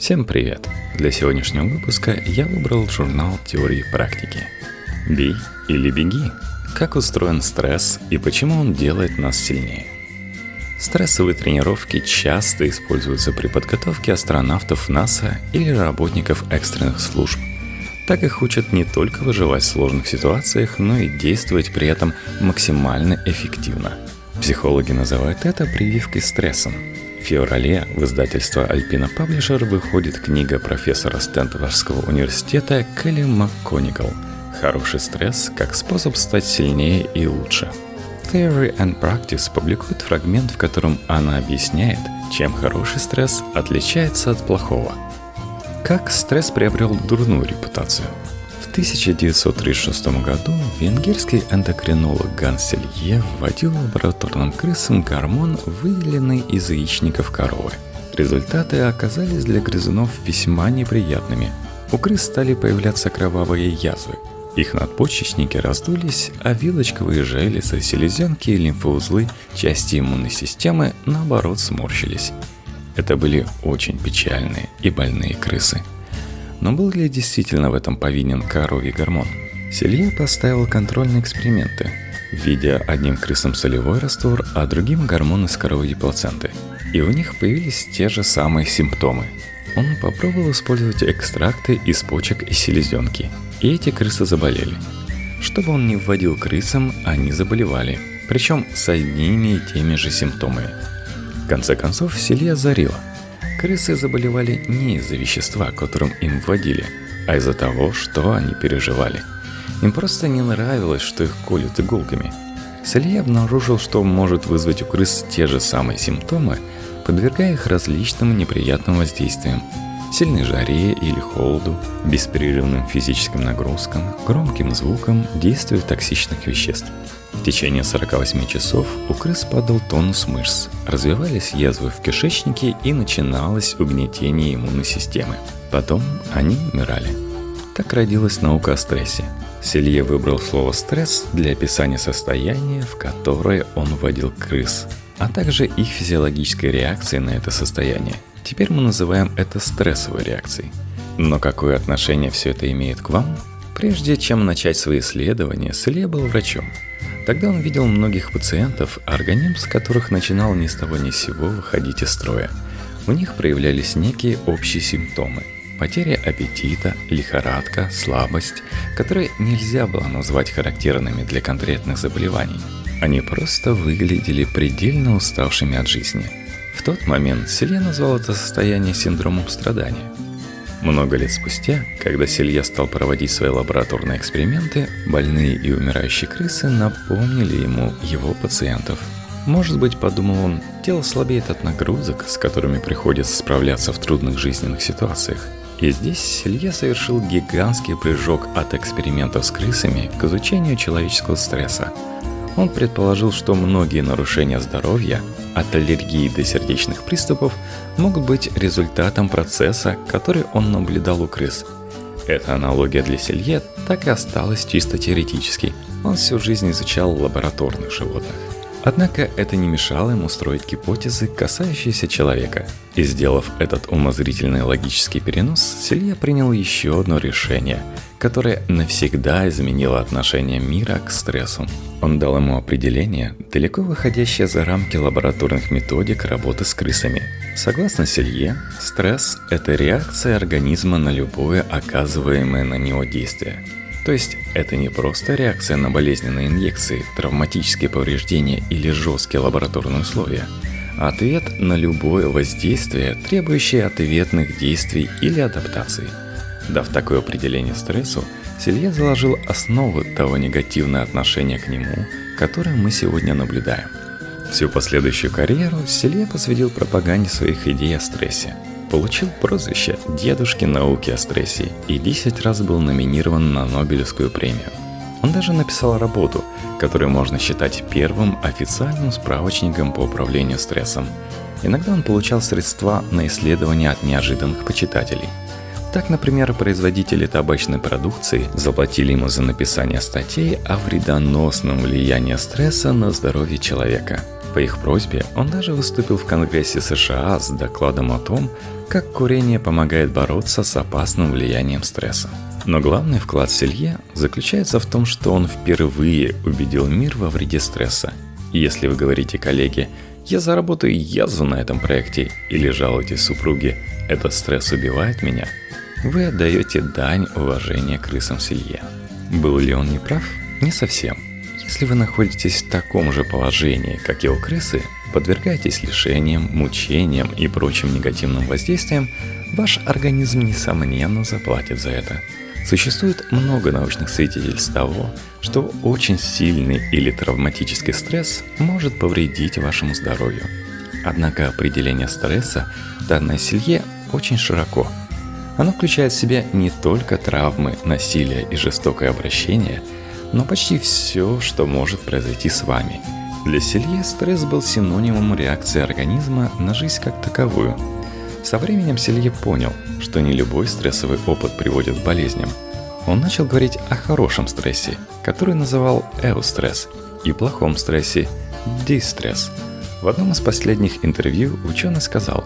Всем привет! Для сегодняшнего выпуска я выбрал журнал теории практики. «Бей или беги» – как устроен стресс и почему он делает нас сильнее. Стрессовые тренировки часто используются при подготовке астронавтов НАСА или работников экстренных служб. Так их учат не только выживать в сложных ситуациях, но и действовать при этом максимально эффективно. Психологи называют это прививкой стрессом – в феврале в издательство Alpina Publisher выходит книга профессора Стэнфордского университета Келли МакКонигал «Хороший стресс как способ стать сильнее и лучше». Theory and Practice публикует фрагмент, в котором она объясняет, чем хороший стресс отличается от плохого. Как стресс приобрел дурную репутацию – 1936 году венгерский эндокринолог Ганс Селье вводил лабораторным крысам гормон, выделенный из яичников коровы. Результаты оказались для грызунов весьма неприятными. У крыс стали появляться кровавые язвы. Их надпочечники раздулись, а вилочковые железы, селезенки и лимфоузлы, части иммунной системы, наоборот, сморщились. Это были очень печальные и больные крысы – но был ли действительно в этом повинен коровий гормон? Селье поставил контрольные эксперименты, введя одним крысам солевой раствор, а другим гормон из коровьей плаценты. И у них появились те же самые симптомы. Он попробовал использовать экстракты из почек и селезенки, и эти крысы заболели. Чтобы он не вводил крысам, они заболевали, причем с одними и теми же симптомами. В конце концов, Селия озарила – Крысы заболевали не из-за вещества, которым им вводили, а из-за того, что они переживали. Им просто не нравилось, что их колют иголками. Салье обнаружил, что может вызвать у крыс те же самые симптомы, подвергая их различным неприятным воздействиям. Сильной жаре или холоду, беспрерывным физическим нагрузкам, громким звукам, действию токсичных веществ – в течение 48 часов у крыс падал тонус мышц, развивались язвы в кишечнике и начиналось угнетение иммунной системы. Потом они умирали. Так родилась наука о стрессе. Селье выбрал слово «стресс» для описания состояния, в которое он вводил крыс, а также их физиологической реакции на это состояние. Теперь мы называем это стрессовой реакцией. Но какое отношение все это имеет к вам? Прежде чем начать свои исследования, Селье был врачом – Тогда он видел многих пациентов, организм которых начинал ни с того ни с сего выходить из строя. У них проявлялись некие общие симптомы. Потеря аппетита, лихорадка, слабость, которые нельзя было назвать характерными для конкретных заболеваний. Они просто выглядели предельно уставшими от жизни. В тот момент Селе назвал это состояние синдромом страдания – много лет спустя, когда Селья стал проводить свои лабораторные эксперименты, больные и умирающие крысы напомнили ему его пациентов. Может быть, подумал он, тело слабеет от нагрузок, с которыми приходится справляться в трудных жизненных ситуациях. И здесь Селье совершил гигантский прыжок от экспериментов с крысами к изучению человеческого стресса. Он предположил, что многие нарушения здоровья от аллергии до сердечных приступов могут быть результатом процесса, который он наблюдал у крыс. Эта аналогия для Селье так и осталась чисто теоретически. Он всю жизнь изучал лабораторных животных. Однако это не мешало ему строить гипотезы, касающиеся человека. И сделав этот умозрительный логический перенос, Селье принял еще одно решение, которое навсегда изменило отношение мира к стрессу. Он дал ему определение, далеко выходящее за рамки лабораторных методик работы с крысами. Согласно Селье, стресс – это реакция организма на любое оказываемое на него действие – то есть это не просто реакция на болезненные инъекции, травматические повреждения или жесткие лабораторные условия, а ответ на любое воздействие, требующее ответных действий или адаптаций. Дав такое определение стрессу, Селье заложил основу того негативного отношения к нему, которое мы сегодня наблюдаем. Всю последующую карьеру Селье посвятил пропаганде своих идей о стрессе – Получил прозвище «Дедушки науки о стрессе» и 10 раз был номинирован на Нобелевскую премию. Он даже написал работу, которую можно считать первым официальным справочником по управлению стрессом. Иногда он получал средства на исследования от неожиданных почитателей. Так, например, производители табачной продукции заплатили ему за написание статей о вредоносном влиянии стресса на здоровье человека – По их просьбе он даже выступил в Конгрессе США с докладом о том, как курение помогает бороться с опасным влиянием стресса. Но главный вклад Селье заключается в том, что он впервые убедил мир во вреде стресса. Если вы говорите коллеге «я заработаю язву на этом проекте» или жалуетесь супруге «этот стресс убивает меня», вы отдаете дань уважения крысам Селье. Был ли он неправ? Не совсем – если вы находитесь в таком же положении, как и у крысы, подвергаетесь лишениям, мучениям и прочим негативным воздействиям, ваш организм несомненно заплатит за это. Существует много научных свидетельств того, что очень сильный или травматический стресс может повредить вашему здоровью. Однако определение стресса данной селье очень широко. Оно включает в себя не только травмы, насилие и жестокое обращение – но почти все, что может произойти с вами. Для Селье стресс был синонимом реакции организма на жизнь как таковую. Со временем Селье понял, что не любой стрессовый опыт приводит к болезням. Он начал говорить о хорошем стрессе, который называл эустресс, и плохом стрессе – дистресс. В одном из последних интервью ученый сказал,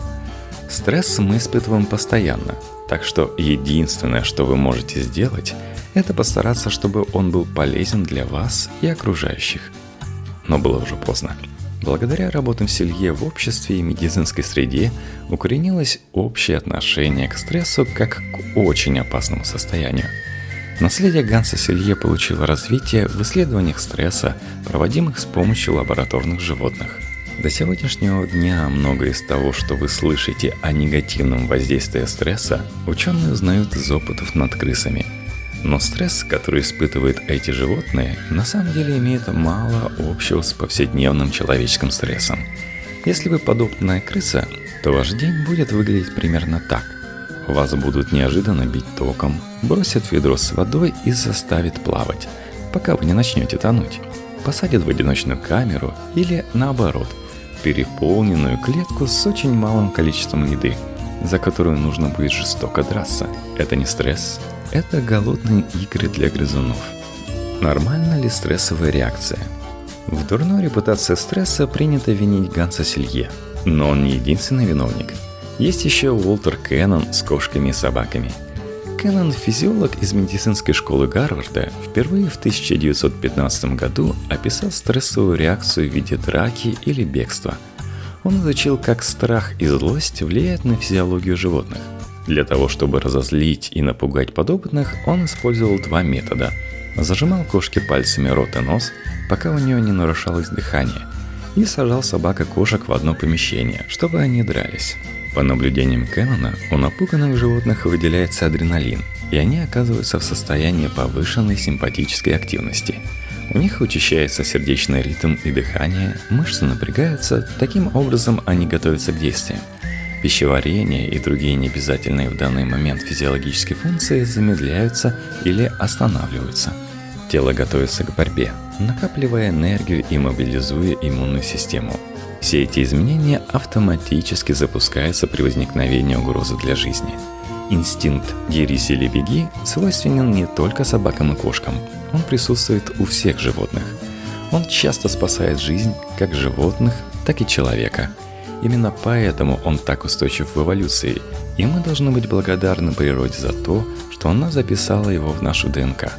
«Стресс мы испытываем постоянно, так что единственное, что вы можете сделать – это постараться, чтобы он был полезен для вас и окружающих. Но было уже поздно. Благодаря работам Селье в обществе и медицинской среде укоренилось общее отношение к стрессу как к очень опасному состоянию. Наследие Ганса Селье получило развитие в исследованиях стресса, проводимых с помощью лабораторных животных. До сегодняшнего дня многое из того, что вы слышите о негативном воздействии стресса, ученые узнают из опытов над крысами – но стресс, который испытывают эти животные, на самом деле имеет мало общего с повседневным человеческим стрессом. Если вы подобная крыса, то ваш день будет выглядеть примерно так. Вас будут неожиданно бить током, бросят ведро с водой и заставят плавать, пока вы не начнете тонуть. Посадят в одиночную камеру или, наоборот, переполненную клетку с очень малым количеством еды, за которую нужно будет жестоко драться. Это не стресс, это голодные игры для грызунов. Нормальна ли стрессовая реакция? В дурной репутации стресса принято винить Ганса Селье, но он не единственный виновник. Есть еще Уолтер Кеннон с кошками и собаками. Кеннон, физиолог из медицинской школы Гарварда, впервые в 1915 году описал стрессовую реакцию в виде драки или бегства. Он изучил, как страх и злость влияют на физиологию животных. Для того, чтобы разозлить и напугать подопытных, он использовал два метода. Зажимал кошке пальцами рот и нос, пока у нее не нарушалось дыхание, и сажал собак и кошек в одно помещение, чтобы они дрались. По наблюдениям Кэннона, у напуганных животных выделяется адреналин, и они оказываются в состоянии повышенной симпатической активности. У них учащается сердечный ритм и дыхание, мышцы напрягаются, таким образом они готовятся к действиям. Пищеварение и другие необязательные в данный момент физиологические функции замедляются или останавливаются. Тело готовится к борьбе, накапливая энергию и мобилизуя иммунную систему. Все эти изменения автоматически запускаются при возникновении угрозы для жизни. Инстинкт «дерись или беги» свойственен не только собакам и кошкам, он присутствует у всех животных. Он часто спасает жизнь как животных, так и человека – Именно поэтому он так устойчив в эволюции, и мы должны быть благодарны природе за то, что она записала его в нашу ДНК.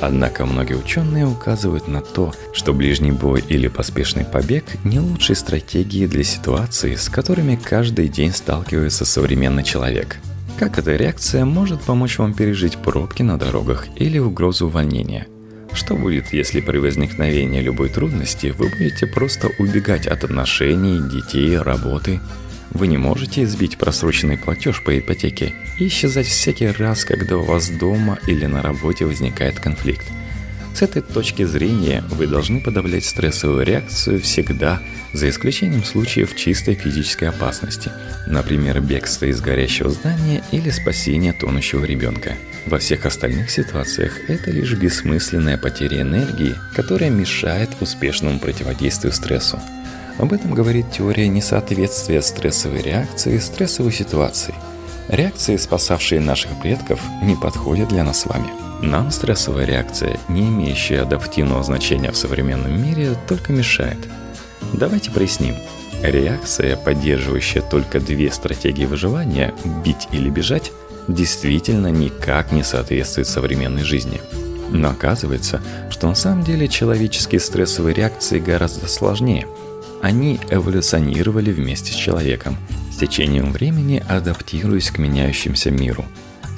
Однако многие ученые указывают на то, что ближний бой или поспешный побег не лучшей стратегии для ситуации, с которыми каждый день сталкивается современный человек. Как эта реакция может помочь вам пережить пробки на дорогах или угрозу увольнения – что будет, если при возникновении любой трудности вы будете просто убегать от отношений, детей, работы? Вы не можете избить просроченный платеж по ипотеке и исчезать всякий раз, когда у вас дома или на работе возникает конфликт. С этой точки зрения вы должны подавлять стрессовую реакцию всегда, за исключением случаев чистой физической опасности, например, бегства из горящего здания или спасения тонущего ребенка – во всех остальных ситуациях это лишь бессмысленная потеря энергии, которая мешает успешному противодействию стрессу. Об этом говорит теория несоответствия стрессовой реакции стрессовой ситуации. Реакции, спасавшие наших предков, не подходят для нас с вами. Нам стрессовая реакция, не имеющая адаптивного значения в современном мире, только мешает. Давайте проясним. Реакция, поддерживающая только две стратегии выживания – бить или бежать – действительно никак не соответствует современной жизни. Но оказывается, что на самом деле человеческие стрессовые реакции гораздо сложнее. Они эволюционировали вместе с человеком, с течением времени адаптируясь к меняющимся миру.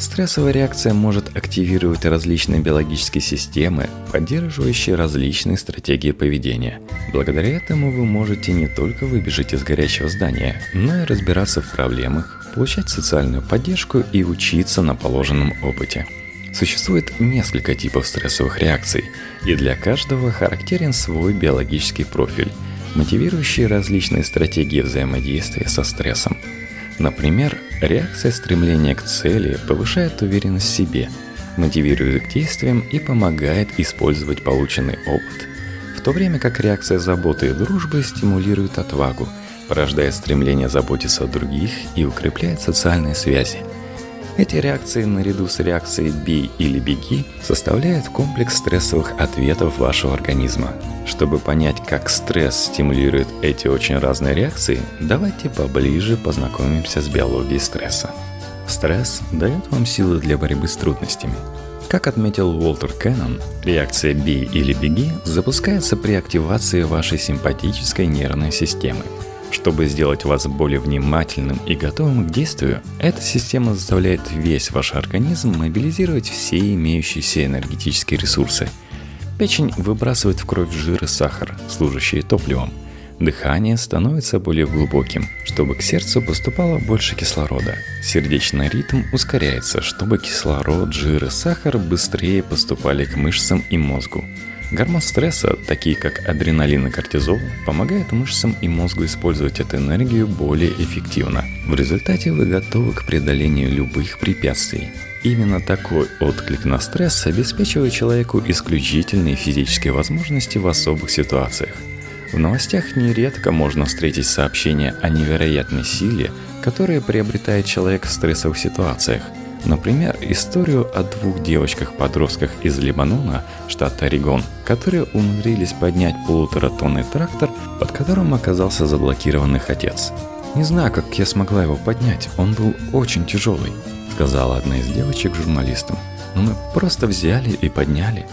Стрессовая реакция может активировать различные биологические системы, поддерживающие различные стратегии поведения. Благодаря этому вы можете не только выбежать из горящего здания, но и разбираться в проблемах, получать социальную поддержку и учиться на положенном опыте. Существует несколько типов стрессовых реакций, и для каждого характерен свой биологический профиль, мотивирующий различные стратегии взаимодействия со стрессом. Например, реакция стремления к цели повышает уверенность в себе, мотивирует к действиям и помогает использовать полученный опыт, в то время как реакция заботы и дружбы стимулирует отвагу – порождает стремление заботиться о других и укрепляет социальные связи. Эти реакции наряду с реакцией «бей» или «беги» составляют комплекс стрессовых ответов вашего организма. Чтобы понять, как стресс стимулирует эти очень разные реакции, давайте поближе познакомимся с биологией стресса. Стресс дает вам силы для борьбы с трудностями. Как отметил Уолтер Кеннон, реакция «бей» или «беги» запускается при активации вашей симпатической нервной системы – чтобы сделать вас более внимательным и готовым к действию, эта система заставляет весь ваш организм мобилизировать все имеющиеся энергетические ресурсы. Печень выбрасывает в кровь жир и сахар, служащие топливом. Дыхание становится более глубоким, чтобы к сердцу поступало больше кислорода. Сердечный ритм ускоряется, чтобы кислород, жир и сахар быстрее поступали к мышцам и мозгу. Гормон стресса, такие как адреналин и кортизол, помогают мышцам и мозгу использовать эту энергию более эффективно. В результате вы готовы к преодолению любых препятствий. Именно такой отклик на стресс обеспечивает человеку исключительные физические возможности в особых ситуациях. В новостях нередко можно встретить сообщения о невероятной силе, которая приобретает человек в стрессовых ситуациях – Например, историю о двух девочках-подростках из Либанона, штат Орегон, которые умудрились поднять полуторатонный трактор, под которым оказался заблокированный отец. «Не знаю, как я смогла его поднять, он был очень тяжелый», сказала одна из девочек журналистам. «Но мы просто взяли и подняли».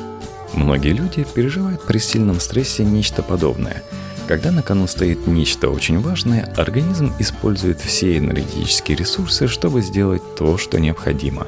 Многие люди переживают при сильном стрессе нечто подобное – когда на кону стоит нечто очень важное, организм использует все энергетические ресурсы, чтобы сделать то, что необходимо.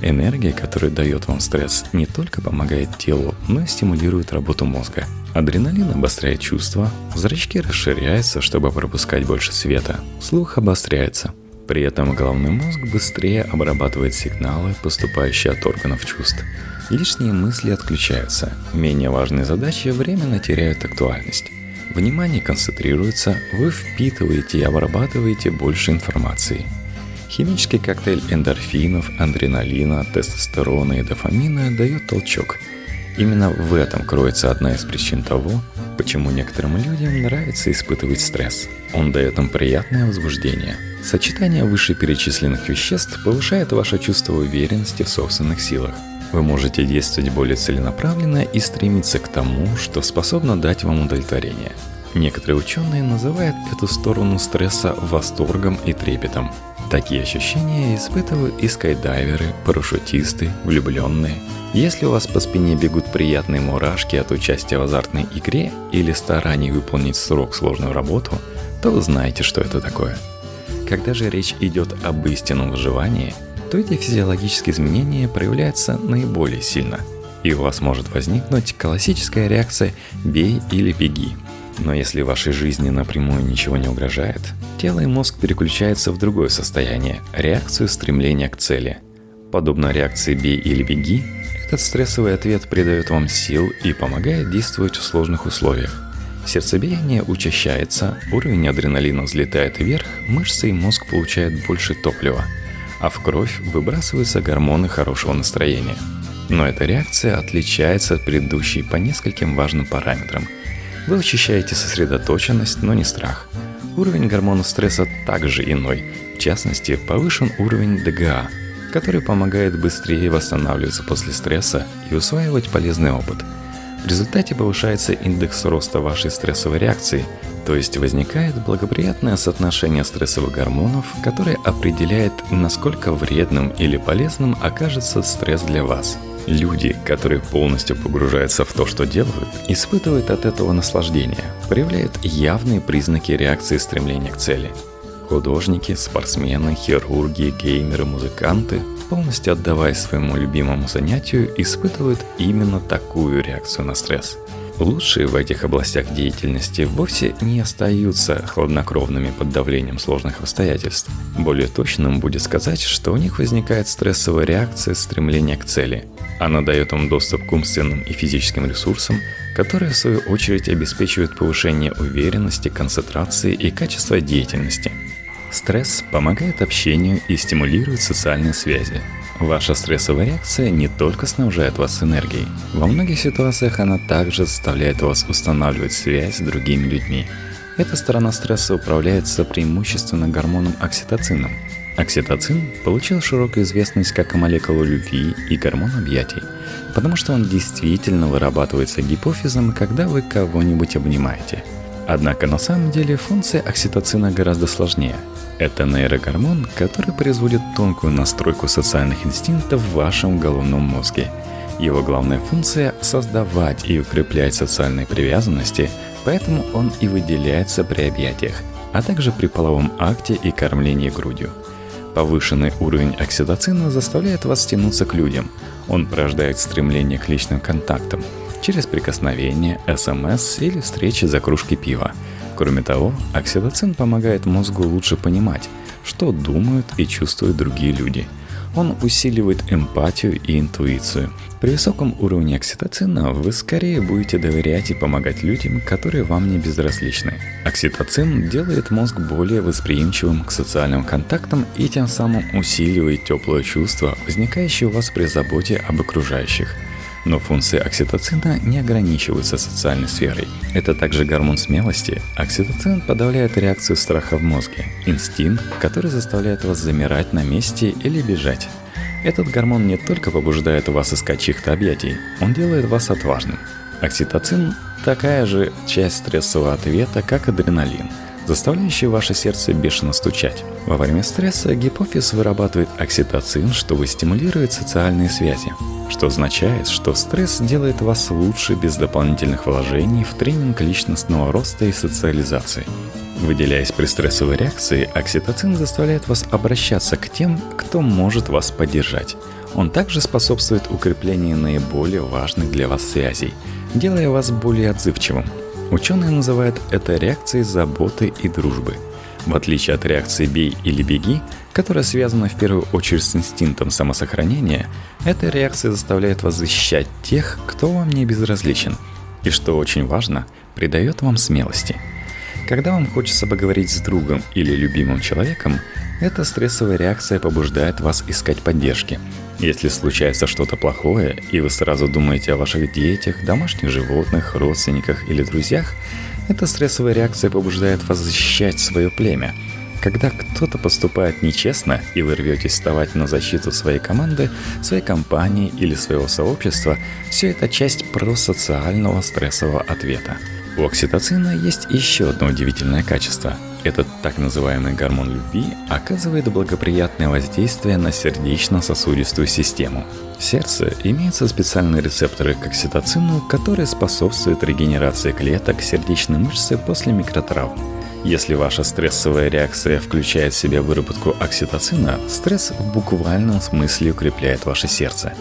Энергия, которую дает вам стресс, не только помогает телу, но и стимулирует работу мозга. Адреналин обостряет чувства, зрачки расширяются, чтобы пропускать больше света, слух обостряется. При этом головной мозг быстрее обрабатывает сигналы, поступающие от органов чувств. Лишние мысли отключаются, менее важные задачи временно теряют актуальность. Внимание концентрируется, вы впитываете и обрабатываете больше информации. Химический коктейль эндорфинов, адреналина, тестостерона и дофамина дает толчок. Именно в этом кроется одна из причин того, почему некоторым людям нравится испытывать стресс. Он дает им приятное возбуждение. Сочетание вышеперечисленных веществ повышает ваше чувство уверенности в собственных силах. Вы можете действовать более целенаправленно и стремиться к тому, что способно дать вам удовлетворение. Некоторые ученые называют эту сторону стресса восторгом и трепетом. Такие ощущения испытывают и скайдайверы, парашютисты, влюбленные. Если у вас по спине бегут приятные мурашки от участия в азартной игре или стараний выполнить срок сложную работу, то вы знаете, что это такое. Когда же речь идет об истинном выживании – то эти физиологические изменения проявляются наиболее сильно, и у вас может возникнуть классическая реакция «бей или беги». Но если вашей жизни напрямую ничего не угрожает, тело и мозг переключаются в другое состояние – реакцию стремления к цели. Подобно реакции «бей или беги», этот стрессовый ответ придает вам сил и помогает действовать в сложных условиях. Сердцебиение учащается, уровень адреналина взлетает вверх, мышцы и мозг получают больше топлива – а в кровь выбрасываются гормоны хорошего настроения. Но эта реакция отличается от предыдущей по нескольким важным параметрам. Вы ощущаете сосредоточенность, но не страх. Уровень гормона стресса также иной, в частности, повышен уровень ДГА, который помогает быстрее восстанавливаться после стресса и усваивать полезный опыт. В результате повышается индекс роста вашей стрессовой реакции, То есть возникает благоприятное соотношение стрессовых гормонов, которое определяет, насколько вредным или полезным окажется стресс для вас. Люди, которые полностью погружаются в то, что делают, испытывают от этого наслаждение, проявляют явные признаки реакции стремления к цели. Художники, спортсмены, хирурги, геймеры, музыканты, полностью отдаваясь своему любимому занятию, испытывают именно такую реакцию на стресс – Лучшие в этих областях деятельности вовсе не остаются хладнокровными под давлением сложных обстоятельств. Более точным будет сказать, что у них возникает стрессовая реакция стремления к цели. Она дает им доступ к умственным и физическим ресурсам, которые в свою очередь обеспечивают повышение уверенности, концентрации и качества деятельности. Стресс помогает общению и стимулирует социальные связи, Ваша стрессовая реакция не только снабжает вас энергией. Во многих ситуациях она также заставляет вас устанавливать связь с другими людьми. Эта сторона стресса управляется преимущественно гормоном окситоцином. Окситоцин получил широкую известность как молекула любви и гормон объятий, потому что он действительно вырабатывается гипофизом, когда вы кого-нибудь обнимаете. Однако на самом деле функция окситоцина гораздо сложнее – это нейрогормон, который производит тонкую настройку социальных инстинктов в вашем головном мозге. Его главная функция – создавать и укреплять социальные привязанности, поэтому он и выделяется при объятиях, а также при половом акте и кормлении грудью. Повышенный уровень окситоцина заставляет вас тянуться к людям. Он порождает стремление к личным контактам через прикосновение, СМС или встречи за кружкой пива – Кроме того, окситоцин помогает мозгу лучше понимать, что думают и чувствуют другие люди. Он усиливает эмпатию и интуицию. При высоком уровне окситоцина вы скорее будете доверять и помогать людям, которые вам не безразличны. Окситоцин делает мозг более восприимчивым к социальным контактам и тем самым усиливает теплое чувство, возникающее у вас при заботе об окружающих – но функции окситоцина не ограничиваются социальной сферой. Это также гормон смелости. Окситоцин подавляет реакцию страха в мозге, инстинкт, который заставляет вас замирать на месте или бежать. Этот гормон не только побуждает вас искать чьих-то объятий, он делает вас отважным. Окситоцин – такая же часть стрессового ответа, как адреналин – заставляющий ваше сердце бешено стучать. Во время стресса гипофиз вырабатывает окситоцин, чтобы стимулировать социальные связи, что означает, что стресс делает вас лучше без дополнительных вложений в тренинг личностного роста и социализации. Выделяясь при стрессовой реакции, окситоцин заставляет вас обращаться к тем, кто может вас поддержать. Он также способствует укреплению наиболее важных для вас связей, делая вас более отзывчивым, Ученые называют это реакцией заботы и дружбы. В отличие от реакции «бей или беги», которая связана в первую очередь с инстинктом самосохранения, эта реакция заставляет вас защищать тех, кто вам не безразличен, и, что очень важно, придает вам смелости. Когда вам хочется поговорить с другом или любимым человеком, эта стрессовая реакция побуждает вас искать поддержки – если случается что-то плохое, и вы сразу думаете о ваших детях, домашних животных, родственниках или друзьях, эта стрессовая реакция побуждает вас защищать свое племя. Когда кто-то поступает нечестно, и вы рветесь вставать на защиту своей команды, своей компании или своего сообщества, все это часть просоциального стрессового ответа. У окситоцина есть еще одно удивительное качество – этот так называемый гормон любви оказывает благоприятное воздействие на сердечно-сосудистую систему. В сердце имеются специальные рецепторы к окситоцину, которые способствуют регенерации клеток сердечной мышцы после микротравм. Если ваша стрессовая реакция включает в себя выработку окситоцина, стресс в буквальном смысле укрепляет ваше сердце.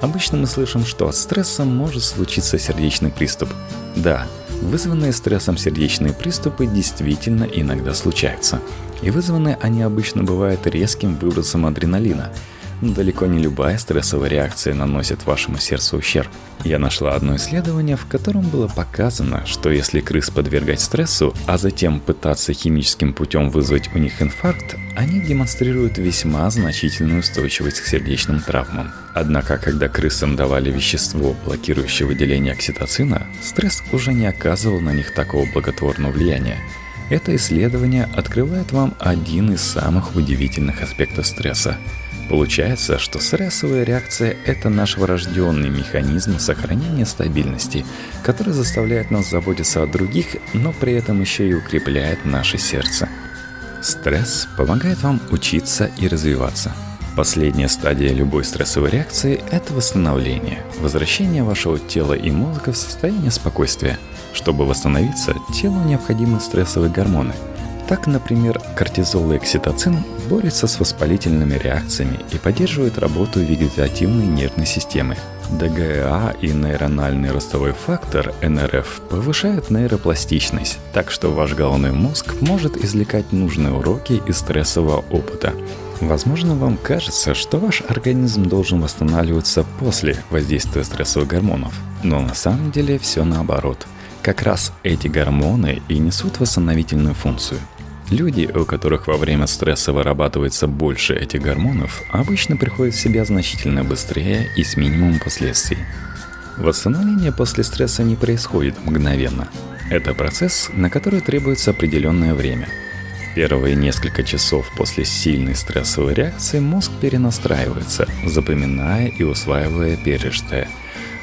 Обычно мы слышим, что от стресса может случиться сердечный приступ. Да, Вызванные стрессом сердечные приступы действительно иногда случаются. И вызваны они обычно бывают резким выбросом адреналина – далеко не любая стрессовая реакция наносит вашему сердцу ущерб. Я нашла одно исследование, в котором было показано, что если крыс подвергать стрессу, а затем пытаться химическим путем вызвать у них инфаркт, они демонстрируют весьма значительную устойчивость к сердечным травмам. Однако, когда крысам давали вещество, блокирующее выделение окситоцина, стресс уже не оказывал на них такого благотворного влияния. Это исследование открывает вам один из самых удивительных аспектов стресса – Получается, что стрессовая реакция – это наш врожденный механизм сохранения стабильности, который заставляет нас заботиться о других, но при этом еще и укрепляет наше сердце. Стресс помогает вам учиться и развиваться. Последняя стадия любой стрессовой реакции – это восстановление, возвращение вашего тела и мозга в состояние спокойствия. Чтобы восстановиться, телу необходимы стрессовые гормоны – так, например, кортизол и окситоцин борются с воспалительными реакциями и поддерживают работу вегетативной нервной системы. ДГА и нейрональный ростовой фактор НРФ повышают нейропластичность, так что ваш головной мозг может извлекать нужные уроки из стрессового опыта. Возможно, вам кажется, что ваш организм должен восстанавливаться после воздействия стрессовых гормонов, но на самом деле все наоборот – как раз эти гормоны и несут восстановительную функцию. Люди, у которых во время стресса вырабатывается больше этих гормонов, обычно приходят в себя значительно быстрее и с минимумом последствий. Восстановление после стресса не происходит мгновенно. Это процесс, на который требуется определенное время. Первые несколько часов после сильной стрессовой реакции мозг перенастраивается, запоминая и усваивая пережитое –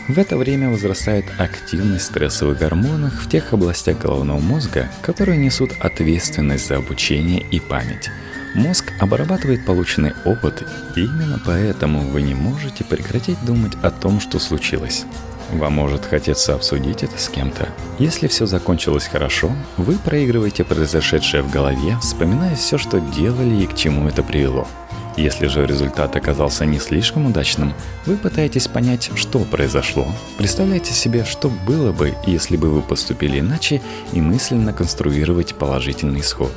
в это время возрастает активность стрессовых гормонов в тех областях головного мозга, которые несут ответственность за обучение и память. Мозг обрабатывает полученный опыт, и именно поэтому вы не можете прекратить думать о том, что случилось. Вам может хотеться обсудить это с кем-то. Если все закончилось хорошо, вы проигрываете произошедшее в голове, вспоминая все, что делали и к чему это привело – если же результат оказался не слишком удачным, вы пытаетесь понять, что произошло, представляете себе, что было бы, если бы вы поступили иначе, и мысленно конструировать положительный исход.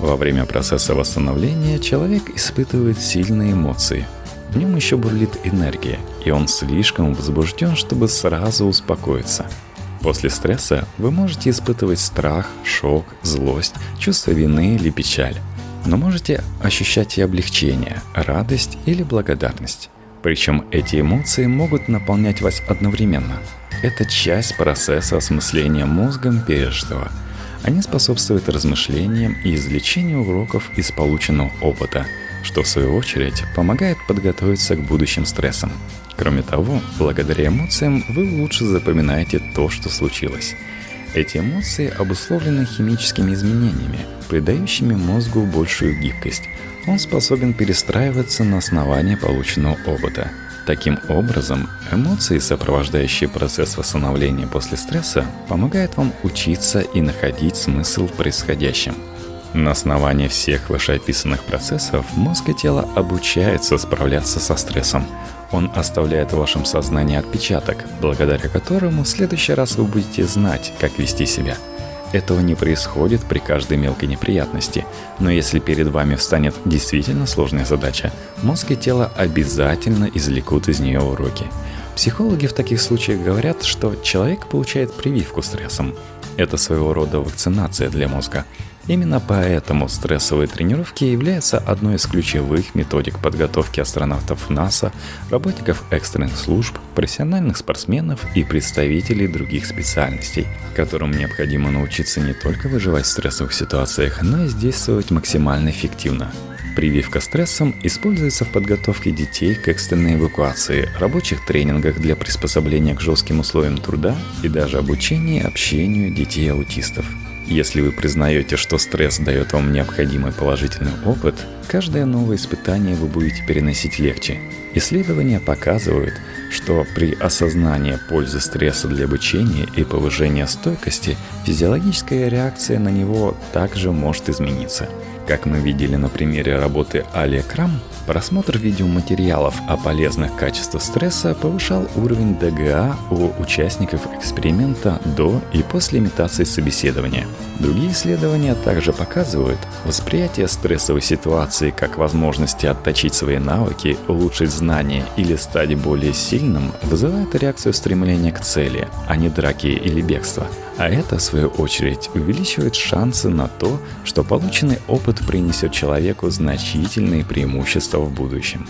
Во время процесса восстановления человек испытывает сильные эмоции. В нем еще бурлит энергия, и он слишком возбужден, чтобы сразу успокоиться. После стресса вы можете испытывать страх, шок, злость, чувство вины или печаль но можете ощущать и облегчение, радость или благодарность. Причем эти эмоции могут наполнять вас одновременно. Это часть процесса осмысления мозгом пережитого. Они способствуют размышлениям и извлечению уроков из полученного опыта, что в свою очередь помогает подготовиться к будущим стрессам. Кроме того, благодаря эмоциям вы лучше запоминаете то, что случилось – эти эмоции обусловлены химическими изменениями, придающими мозгу большую гибкость. Он способен перестраиваться на основании полученного опыта. Таким образом, эмоции, сопровождающие процесс восстановления после стресса, помогают вам учиться и находить смысл в происходящем. На основании всех вышеописанных процессов мозг и тело обучаются справляться со стрессом. Он оставляет в вашем сознании отпечаток, благодаря которому в следующий раз вы будете знать, как вести себя. Этого не происходит при каждой мелкой неприятности, но если перед вами встанет действительно сложная задача, мозг и тело обязательно извлекут из нее уроки. Психологи в таких случаях говорят, что человек получает прививку стрессом. Это своего рода вакцинация для мозга – Именно поэтому стрессовые тренировки являются одной из ключевых методик подготовки астронавтов НАСА, работников экстренных служб, профессиональных спортсменов и представителей других специальностей, которым необходимо научиться не только выживать в стрессовых ситуациях, но и действовать максимально эффективно. Прививка стрессом используется в подготовке детей к экстренной эвакуации, рабочих тренингах для приспособления к жестким условиям труда и даже обучении общению детей-аутистов. Если вы признаете, что стресс дает вам необходимый положительный опыт, каждое новое испытание вы будете переносить легче. Исследования показывают, что при осознании пользы стресса для обучения и повышения стойкости физиологическая реакция на него также может измениться. Как мы видели на примере работы Али Крам, Просмотр видеоматериалов о полезных качествах стресса повышал уровень ДГА у участников эксперимента до и после имитации собеседования. Другие исследования также показывают, восприятие стрессовой ситуации как возможности отточить свои навыки, улучшить знания или стать более сильным вызывает реакцию стремления к цели, а не драки или бегства. А это, в свою очередь, увеличивает шансы на то, что полученный опыт принесет человеку значительные преимущества в будущем.